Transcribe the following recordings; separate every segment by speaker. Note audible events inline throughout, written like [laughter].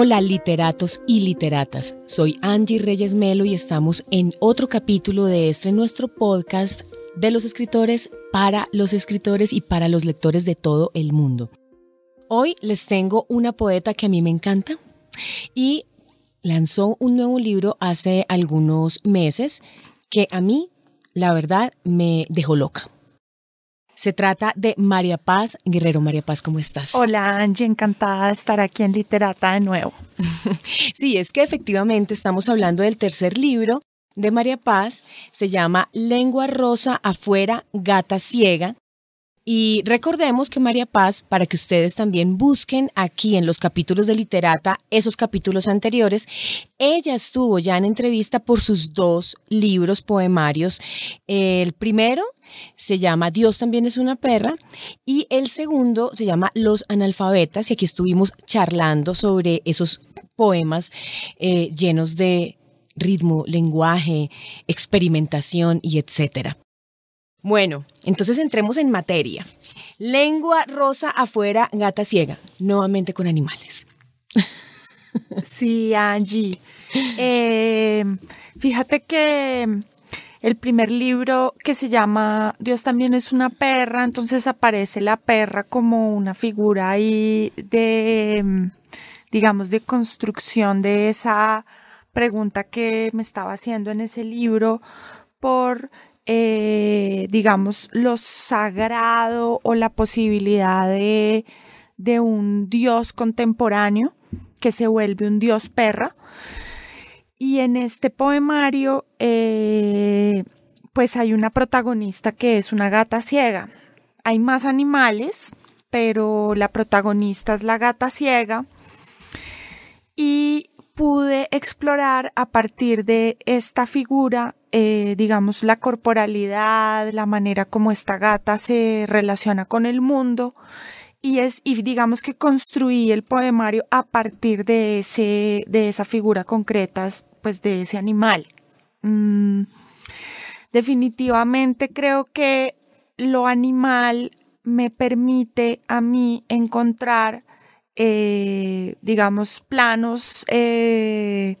Speaker 1: Hola literatos y literatas, soy Angie Reyes Melo y estamos en otro capítulo de este nuestro podcast de los escritores para los escritores y para los lectores de todo el mundo. Hoy les tengo una poeta que a mí me encanta y lanzó un nuevo libro hace algunos meses que a mí, la verdad, me dejó loca. Se trata de María Paz Guerrero. María Paz, ¿cómo estás?
Speaker 2: Hola Angie, encantada de estar aquí en Literata de nuevo. [laughs]
Speaker 1: sí, es que efectivamente estamos hablando del tercer libro de María Paz. Se llama Lengua Rosa afuera, gata ciega. Y recordemos que María Paz, para que ustedes también busquen aquí en los capítulos de Literata esos capítulos anteriores, ella estuvo ya en entrevista por sus dos libros poemarios. El primero se llama Dios también es una perra y el segundo se llama Los analfabetas y aquí estuvimos charlando sobre esos poemas eh, llenos de ritmo, lenguaje, experimentación y etcétera. Bueno, entonces entremos en materia. Lengua rosa afuera, gata ciega, nuevamente con animales.
Speaker 2: Sí, Angie. Eh, fíjate que el primer libro que se llama Dios también es una perra, entonces aparece la perra como una figura ahí de, digamos, de construcción de esa pregunta que me estaba haciendo en ese libro por eh, digamos, lo sagrado o la posibilidad de, un dios contemporáneo que se vuelve un dios perra. Y en este poemario, eh, pues hay una protagonista que es una gata ciega. Hay más animales, pero la protagonista es la gata ciega. Y pude explorar a partir de esta figura eh, digamos, la corporalidad, la manera como esta gata se relaciona con el mundo. Y, es, y digamos que construí el poemario a partir de, ese, de esa figura concreta, pues de ese animal. Mm, definitivamente creo que lo animal me permite a mí encontrar, eh, digamos, planos eh,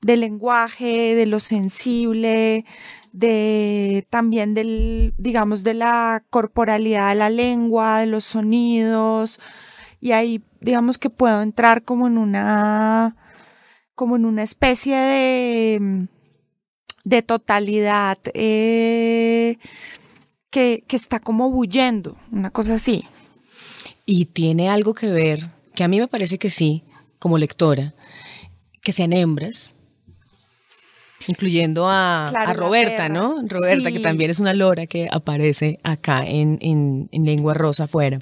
Speaker 2: del lenguaje, de lo sensible, de también del, digamos, de la corporalidad de la lengua, de los sonidos, y ahí digamos que puedo entrar como en una, como en una especie de, de totalidad eh, que, que está como bullendo, una cosa así.
Speaker 1: Y tiene algo que ver, que a mí me parece que sí, como lectora, que sean hembras, Incluyendo a, Roberta, ¿no? Roberta, que también es una lora que aparece acá en, en, Lengua Rosa afuera.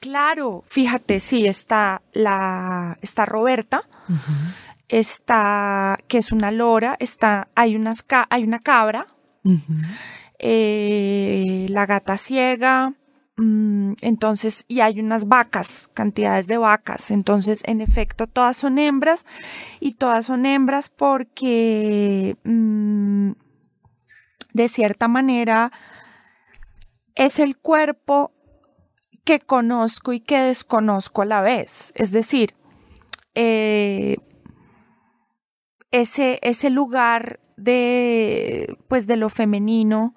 Speaker 2: Claro, fíjate, sí, está la está Roberta, está que es una lora, está hay unas hay una cabra, eh, la gata ciega, entonces, y hay unas vacas, cantidades de vacas. Entonces, en efecto, todas son hembras y todas son hembras porque mm, de cierta manera es el cuerpo que conozco y que desconozco a la vez. Es decir, eh, ese, ese lugar de, pues, de lo femenino,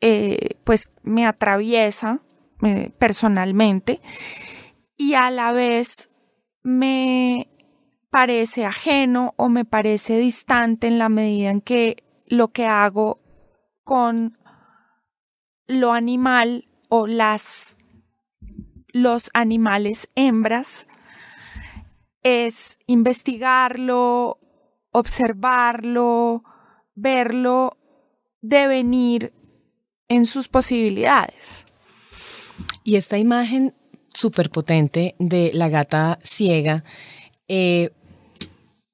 Speaker 2: eh, pues me atraviesa personalmente y a la vez me parece ajeno o me parece distante en la medida en que lo que hago con lo animal o las los animales hembras es investigarlo, observarlo, verlo devenir en sus posibilidades.
Speaker 1: Y esta imagen súper potente de la gata ciega eh,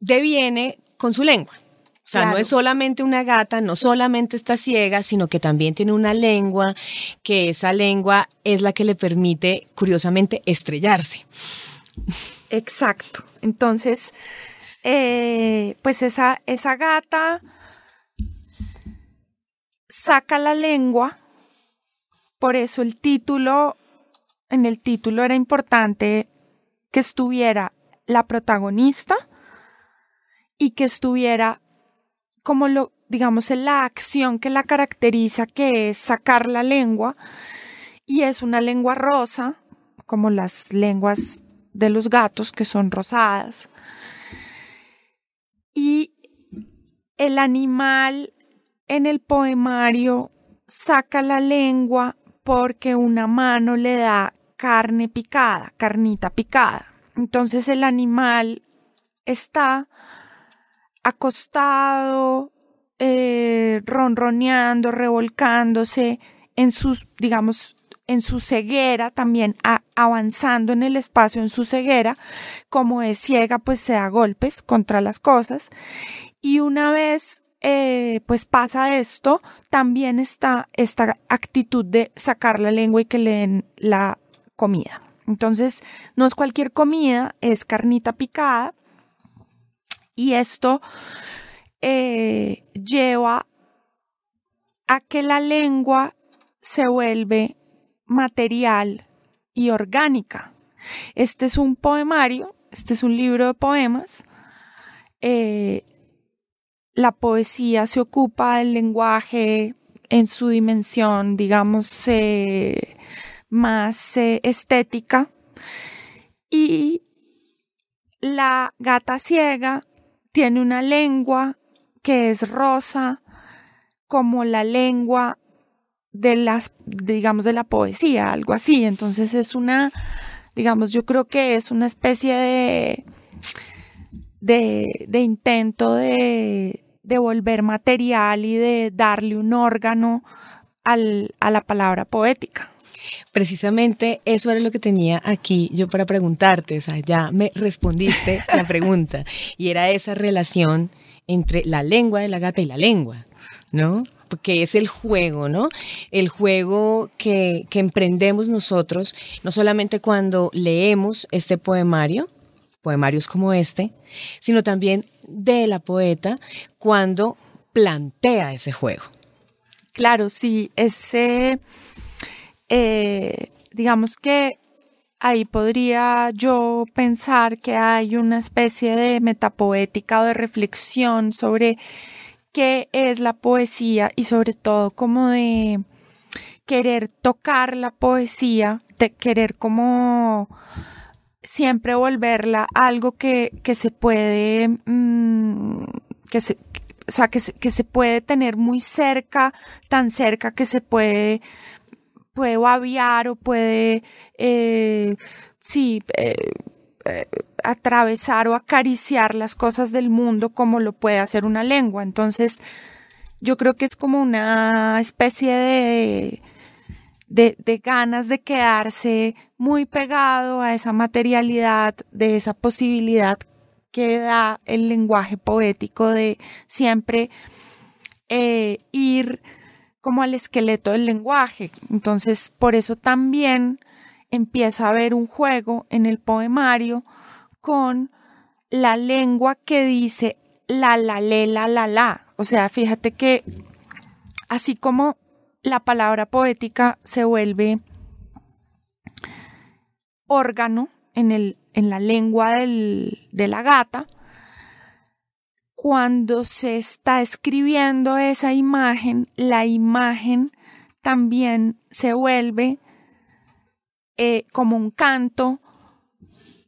Speaker 1: deviene con su lengua. O sea, no es solamente una gata, no solamente está ciega, sino que también tiene una lengua, que esa lengua es la que le permite, curiosamente, estrellarse.
Speaker 2: Exacto. Entonces, eh, pues esa, esa gata saca la lengua, por eso el título en el título era importante que estuviera la protagonista y que estuviera como lo, digamos, en la acción que la caracteriza, que es sacar la lengua, y es una lengua rosa, como las lenguas de los gatos, que son rosadas. Y el animal en el poemario saca la lengua porque una mano le da carne picada, carnita picada. Entonces el animal está acostado, eh, ronroneando, revolcándose en sus, digamos, en su ceguera, también avanzando en el espacio en su ceguera, como es ciega, pues se da golpes contra las cosas. Y una vez eh, pues pasa esto, también está esta actitud de sacar la lengua y que le den la comida. Entonces, no es cualquier comida, es carnita picada. Y esto eh, lleva a que la lengua se vuelve material y orgánica. Este es un poemario, este es un libro de poemas. Eh, la poesía se ocupa del lenguaje en su dimensión, digamos, más estética. Y la gata ciega tiene una lengua que es rosa como la lengua de las, digamos, de la poesía, algo así. Entonces es una, digamos, yo creo que es una especie de, de, intento de, de, volver material y de darle un órgano al, a la palabra poética.
Speaker 1: Precisamente eso era lo que tenía aquí yo para preguntarte, o sea, ya me respondiste [laughs] la pregunta y era esa relación entre la lengua de la gata y la lengua, ¿no? Porque es el juego, ¿no? El juego que, que emprendemos nosotros, no solamente cuando leemos este poemario, poemarios como este, sino también de la poeta cuando plantea ese juego.
Speaker 2: Claro, sí, ese eh, digamos que ahí podría yo pensar que hay una especie de metapoética o de reflexión sobre qué es la poesía y sobre todo como de querer tocar la poesía, de querer como siempre volverla algo que, se puede, mm, que se, o sea, que que se puede tener muy cerca, tan cerca que se puede puede o puede, eh, sí, eh, eh, atravesar o acariciar las cosas del mundo como lo puede hacer una lengua. Entonces, yo creo que es como una especie de, de, ganas de quedarse muy pegado a esa materialidad, de esa posibilidad que da el lenguaje poético de siempre ir como al esqueleto del lenguaje. Entonces, por eso también empieza a haber un juego en el poemario con la lengua que dice la, la, le, la, la, la. O sea, fíjate que así como la palabra poética se vuelve órgano en, el, en la lengua del, de la gata, cuando se está escribiendo esa imagen, la imagen también se vuelve eh, como un canto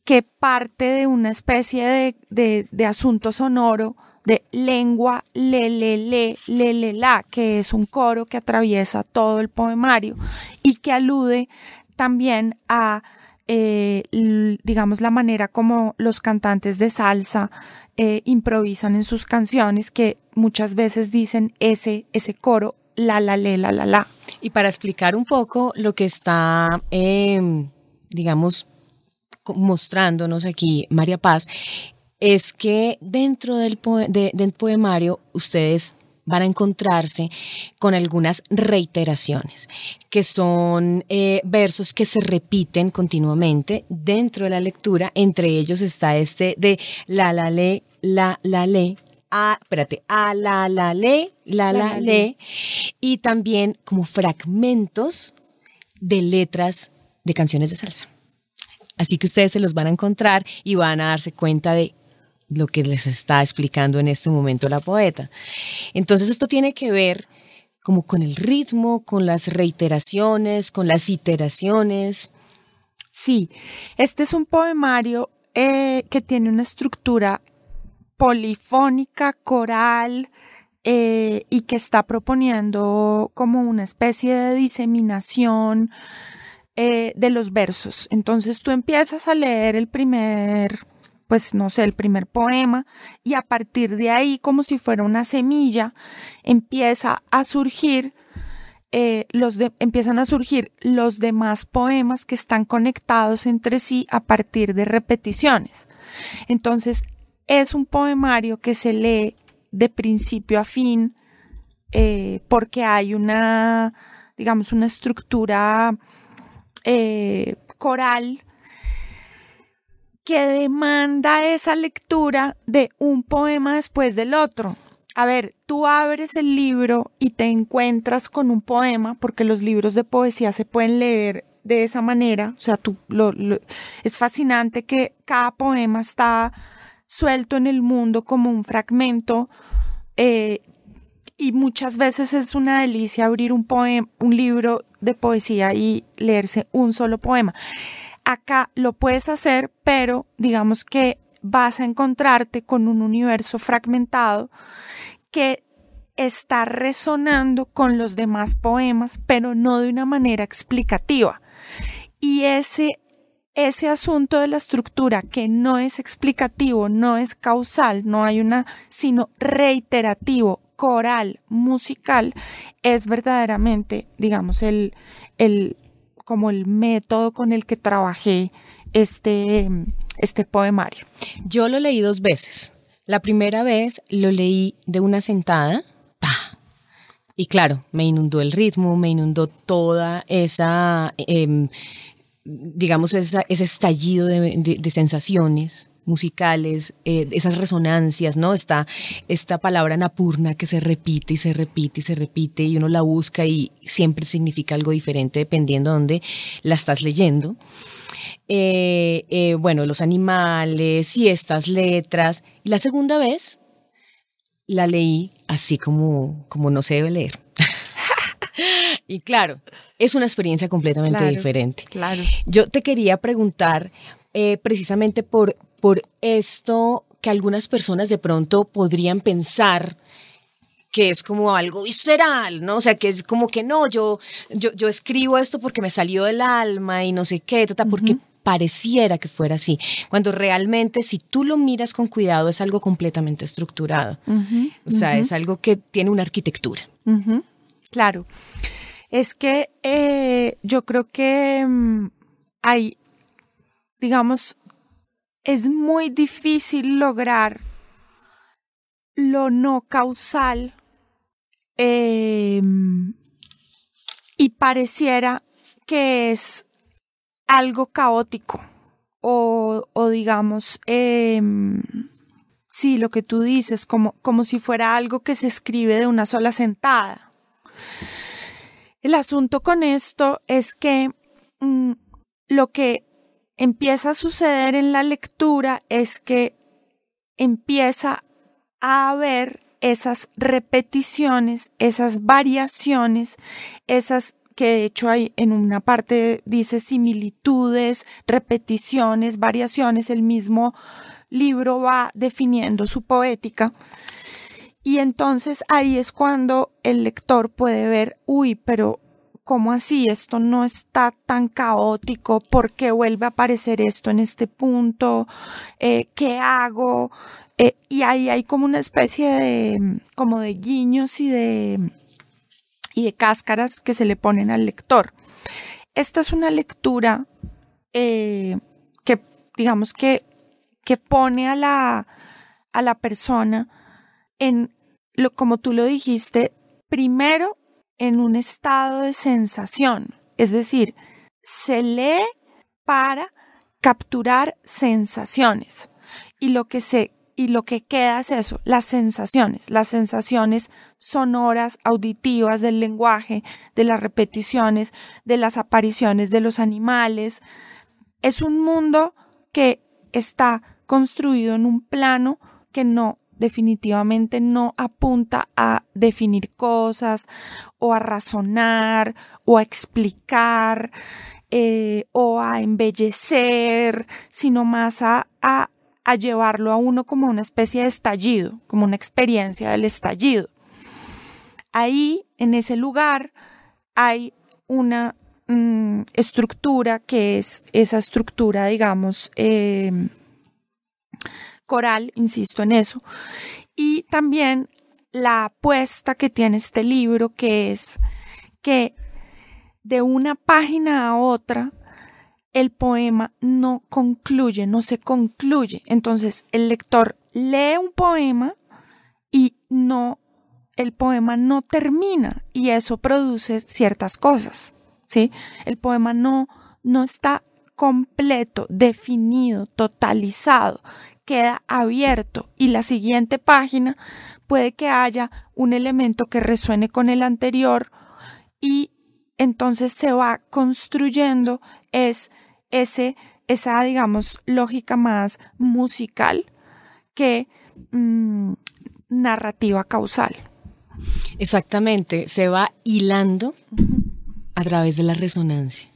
Speaker 2: que parte de una especie de, asunto sonoro de lengua le le le le le la, que es un coro que atraviesa todo el poemario y que alude también a, eh, digamos, la manera como los cantantes de salsa eh, improvisan en sus canciones que muchas veces dicen ese, ese coro, la, la, le, la, la, la.
Speaker 1: Y para explicar un poco lo que está, em, digamos, mostrándonos aquí María Paz, es que dentro del, del poemario ustedes van a encontrarse con algunas reiteraciones, que son eh, versos que se repiten continuamente dentro de la lectura. Entre ellos está este de la, la, le, la, la, le, a, espérate, a, la, la, le, la, la, le, y también como fragmentos de letras de canciones de salsa. Así que ustedes se los van a encontrar y van a darse cuenta de lo que les está explicando en este momento la poeta. Entonces esto tiene que ver como con el ritmo, con las reiteraciones, con las iteraciones.
Speaker 2: Sí, este es un poemario eh, que tiene una estructura polifónica, coral, eh, y que está proponiendo como una especie de diseminación eh, de los versos. Entonces tú empiezas a leer el primer, pues no sé, el primer poema y a partir de ahí, como si fuera una semilla, empieza a surgir eh, los empiezan a surgir los demás poemas que están conectados entre sí a partir de repeticiones. Entonces, es un poemario que se lee de principio a fin eh, porque hay una, digamos, una estructura eh, coral que demanda esa lectura de un poema después del otro a ver, tú abres el libro y te encuentras con un poema, porque los libros de poesía se pueden leer de esa manera, o sea, tú, lo, es fascinante que cada poema está suelto en el mundo como un fragmento eh, y muchas veces es una delicia abrir un poema, un libro de poesía y leerse un solo poema. Acá lo puedes hacer, pero digamos que vas a encontrarte con un universo fragmentado que está resonando con los demás poemas, pero no de una manera explicativa. Y ese, ese asunto de la estructura que no es explicativo, no es causal, no hay una, sino reiterativo, coral, musical, es verdaderamente, digamos, el, el, como el método con el que trabajé este, este poemario.
Speaker 1: Yo lo leí dos veces. La primera vez lo leí de una sentada, y claro, me inundó el ritmo, me inundó toda esa, em, digamos, ese estallido de, sensaciones musicales, eh, esas resonancias, ¿no? Está esta palabra napurna que se repite y se repite y se repite y uno la busca y siempre significa algo diferente dependiendo de dónde la estás leyendo. Eh, eh, bueno, los animales y estas letras. Y la segunda vez la leí así como, como no se debe leer. [laughs] y claro, es una experiencia completamente diferente.
Speaker 2: Claro.
Speaker 1: Yo te quería preguntar eh, precisamente por, por esto que algunas personas de pronto podrían pensar que es como algo visceral, ¿no? O sea, que es como que no, yo, yo, yo escribo esto porque me salió del alma y no sé qué, porque pareciera que fuera así, cuando realmente si tú lo miras con cuidado es algo completamente estructurado. o sea, es algo que tiene una arquitectura.
Speaker 2: Claro. Es que eh, yo creo que mm, hay, digamos, es muy difícil lograr lo no causal em, y pareciera que es algo caótico o, digamos, em, sí, lo que tú dices, como, como si fuera algo que se escribe de una sola sentada. El asunto con esto es que mm, lo que empieza a suceder en la lectura es que empieza a haber esas repeticiones, esas variaciones, esas que de hecho hay en una parte dice similitudes, repeticiones, variaciones, el mismo libro va definiendo su poética. Y entonces ahí es cuando el lector puede ver, uy, pero ¿cómo así? Esto no está tan caótico, ¿por qué vuelve a aparecer esto en este punto? Eh, ¿Qué hago? Eh, y ahí hay como una especie de, como de guiños y de y de cáscaras que se le ponen al lector. Esta es una lectura eh, que, digamos que, que pone a la, a la persona en, lo, como tú lo dijiste, primero en un estado de sensación, es decir, se lee para capturar sensaciones. Y lo que se y lo que queda es eso, las sensaciones, las sensaciones sonoras, auditivas del lenguaje, de las repeticiones, de las apariciones de los animales, es un mundo que está construido en un plano que no definitivamente no apunta a definir cosas o a razonar o a explicar eh, o a embellecer, sino más a, a, llevarlo a uno como una especie de estallido, como una experiencia del estallido. Ahí, en ese lugar, hay una mm, estructura que es esa estructura, digamos, em, coral, insisto en eso. Y también la apuesta que tiene este libro, que es que de una página a otra, el poema no concluye, no se concluye. Entonces, el lector lee un poema y no el poema no termina y eso produce ciertas cosas, ¿sí? El poema no, no está completo, definido, totalizado, queda abierto y la siguiente página puede que haya un elemento que resuene con el anterior y entonces se va construyendo es ese, esa, digamos, lógica más musical que mm, narrativa causal.
Speaker 1: Exactamente, se va hilando a través de la resonancia,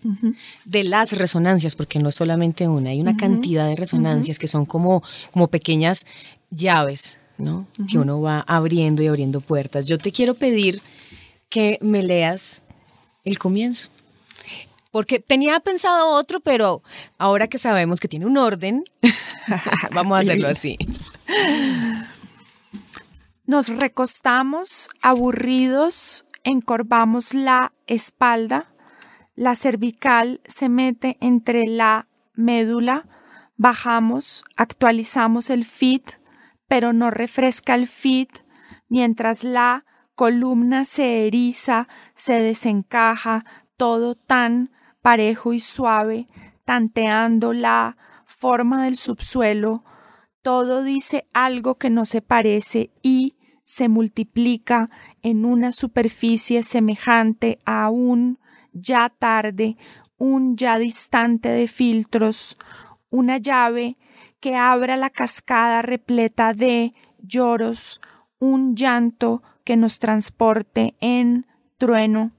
Speaker 1: de las resonancias, porque no es solamente una, hay una cantidad de resonancias que son como, como pequeñas llaves, ¿no? Que uno va abriendo y abriendo puertas. Yo te quiero pedir que me leas el comienzo. Porque tenía pensado otro, pero ahora que sabemos que tiene un orden, [laughs] vamos a hacerlo así.
Speaker 2: Nos recostamos aburridos, encorvamos la espalda, la cervical se mete entre la médula, bajamos, actualizamos el fit, pero no refresca el fit, mientras la columna se eriza, se desencaja, todo tan parejo y suave, tanteando la forma del subsuelo, todo dice algo que no se parece y se multiplica en una superficie semejante a un ya tarde, un ya distante de filtros, una llave que abra la cascada repleta de lloros, un llanto que nos transporte en trueno.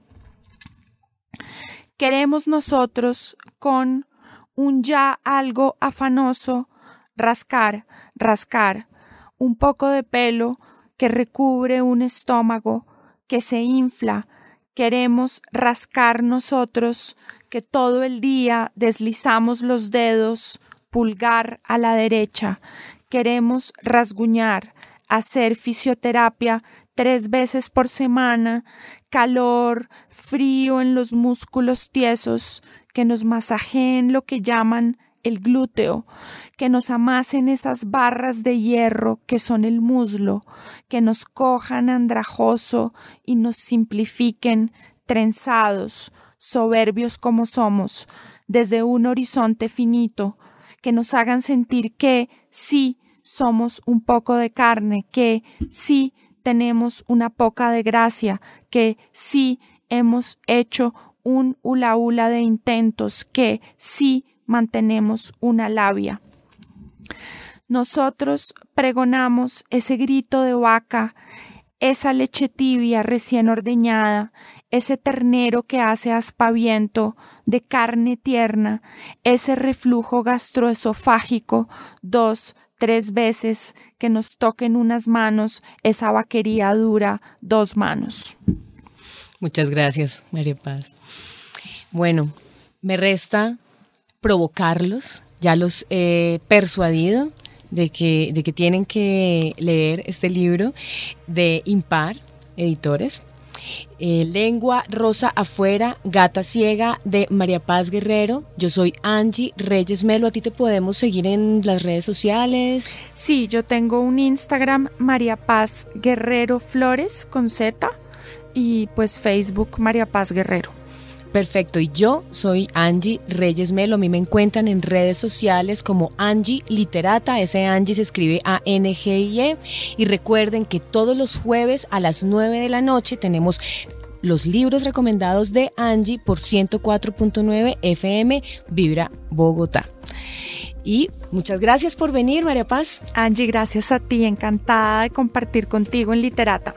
Speaker 2: Queremos nosotros con un ya algo afanoso rascar, rascar, un poco de pelo, que recubre un estómago que se infla, queremos rascar nosotros, que todo el día deslizamos los dedos, pulgar a la derecha, queremos rasguñar, hacer fisioterapia tres veces por semana, calor, frío en los músculos tiesos, que nos masajeen lo que llaman el glúteo, que nos amasen esas barras de hierro que son el muslo, que nos cojan andrajoso y nos simplifiquen trenzados, soberbios como somos, desde un horizonte finito, que nos hagan sentir que sí somos un poco de carne, que sí tenemos una poca de gracia, que sí hemos hecho un hula hula de intentos, que sí mantenemos una labia. Nosotros pregonamos ese grito de vaca, esa leche tibia recién ordeñada, ese ternero que hace aspaviento de carne tierna, ese reflujo gastroesofágico dos, tres veces que nos toquen unas manos, esa vaquería dura dos manos.
Speaker 1: Muchas gracias, María Paz. Bueno, me resta provocarlos, ya los he persuadido de que, de que tienen que leer este libro de Impar Editores. Eh, Lengua Rosa Afuera, Gata Ciega de María Paz Guerrero. Yo soy Angie Reyes Melo. ¿A ti te podemos seguir en las redes sociales?
Speaker 2: Sí, yo tengo un Instagram, María Paz Guerrero Flores con Z y pues Facebook María Paz Guerrero.
Speaker 1: Perfecto, y yo soy Angie Reyes Melo. A mí me encuentran en redes sociales como Angie Literata. Ese Angie se escribe A-N-G-I-E. Y recuerden que todos los jueves a las 9 de la noche tenemos los libros recomendados de Angie por 104.9 FM Vibra Bogotá. Y muchas gracias por venir, María Paz.
Speaker 2: Angie, gracias a ti, encantada de compartir contigo en Literata.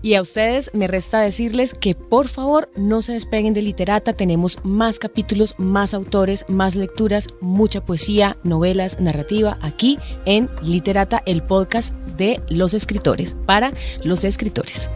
Speaker 1: Y a ustedes me resta decirles que por favor no se despeguen de Literata, tenemos más capítulos, más autores, más lecturas, mucha poesía, novelas, narrativa aquí en Literata, el podcast de los escritores, para los escritores.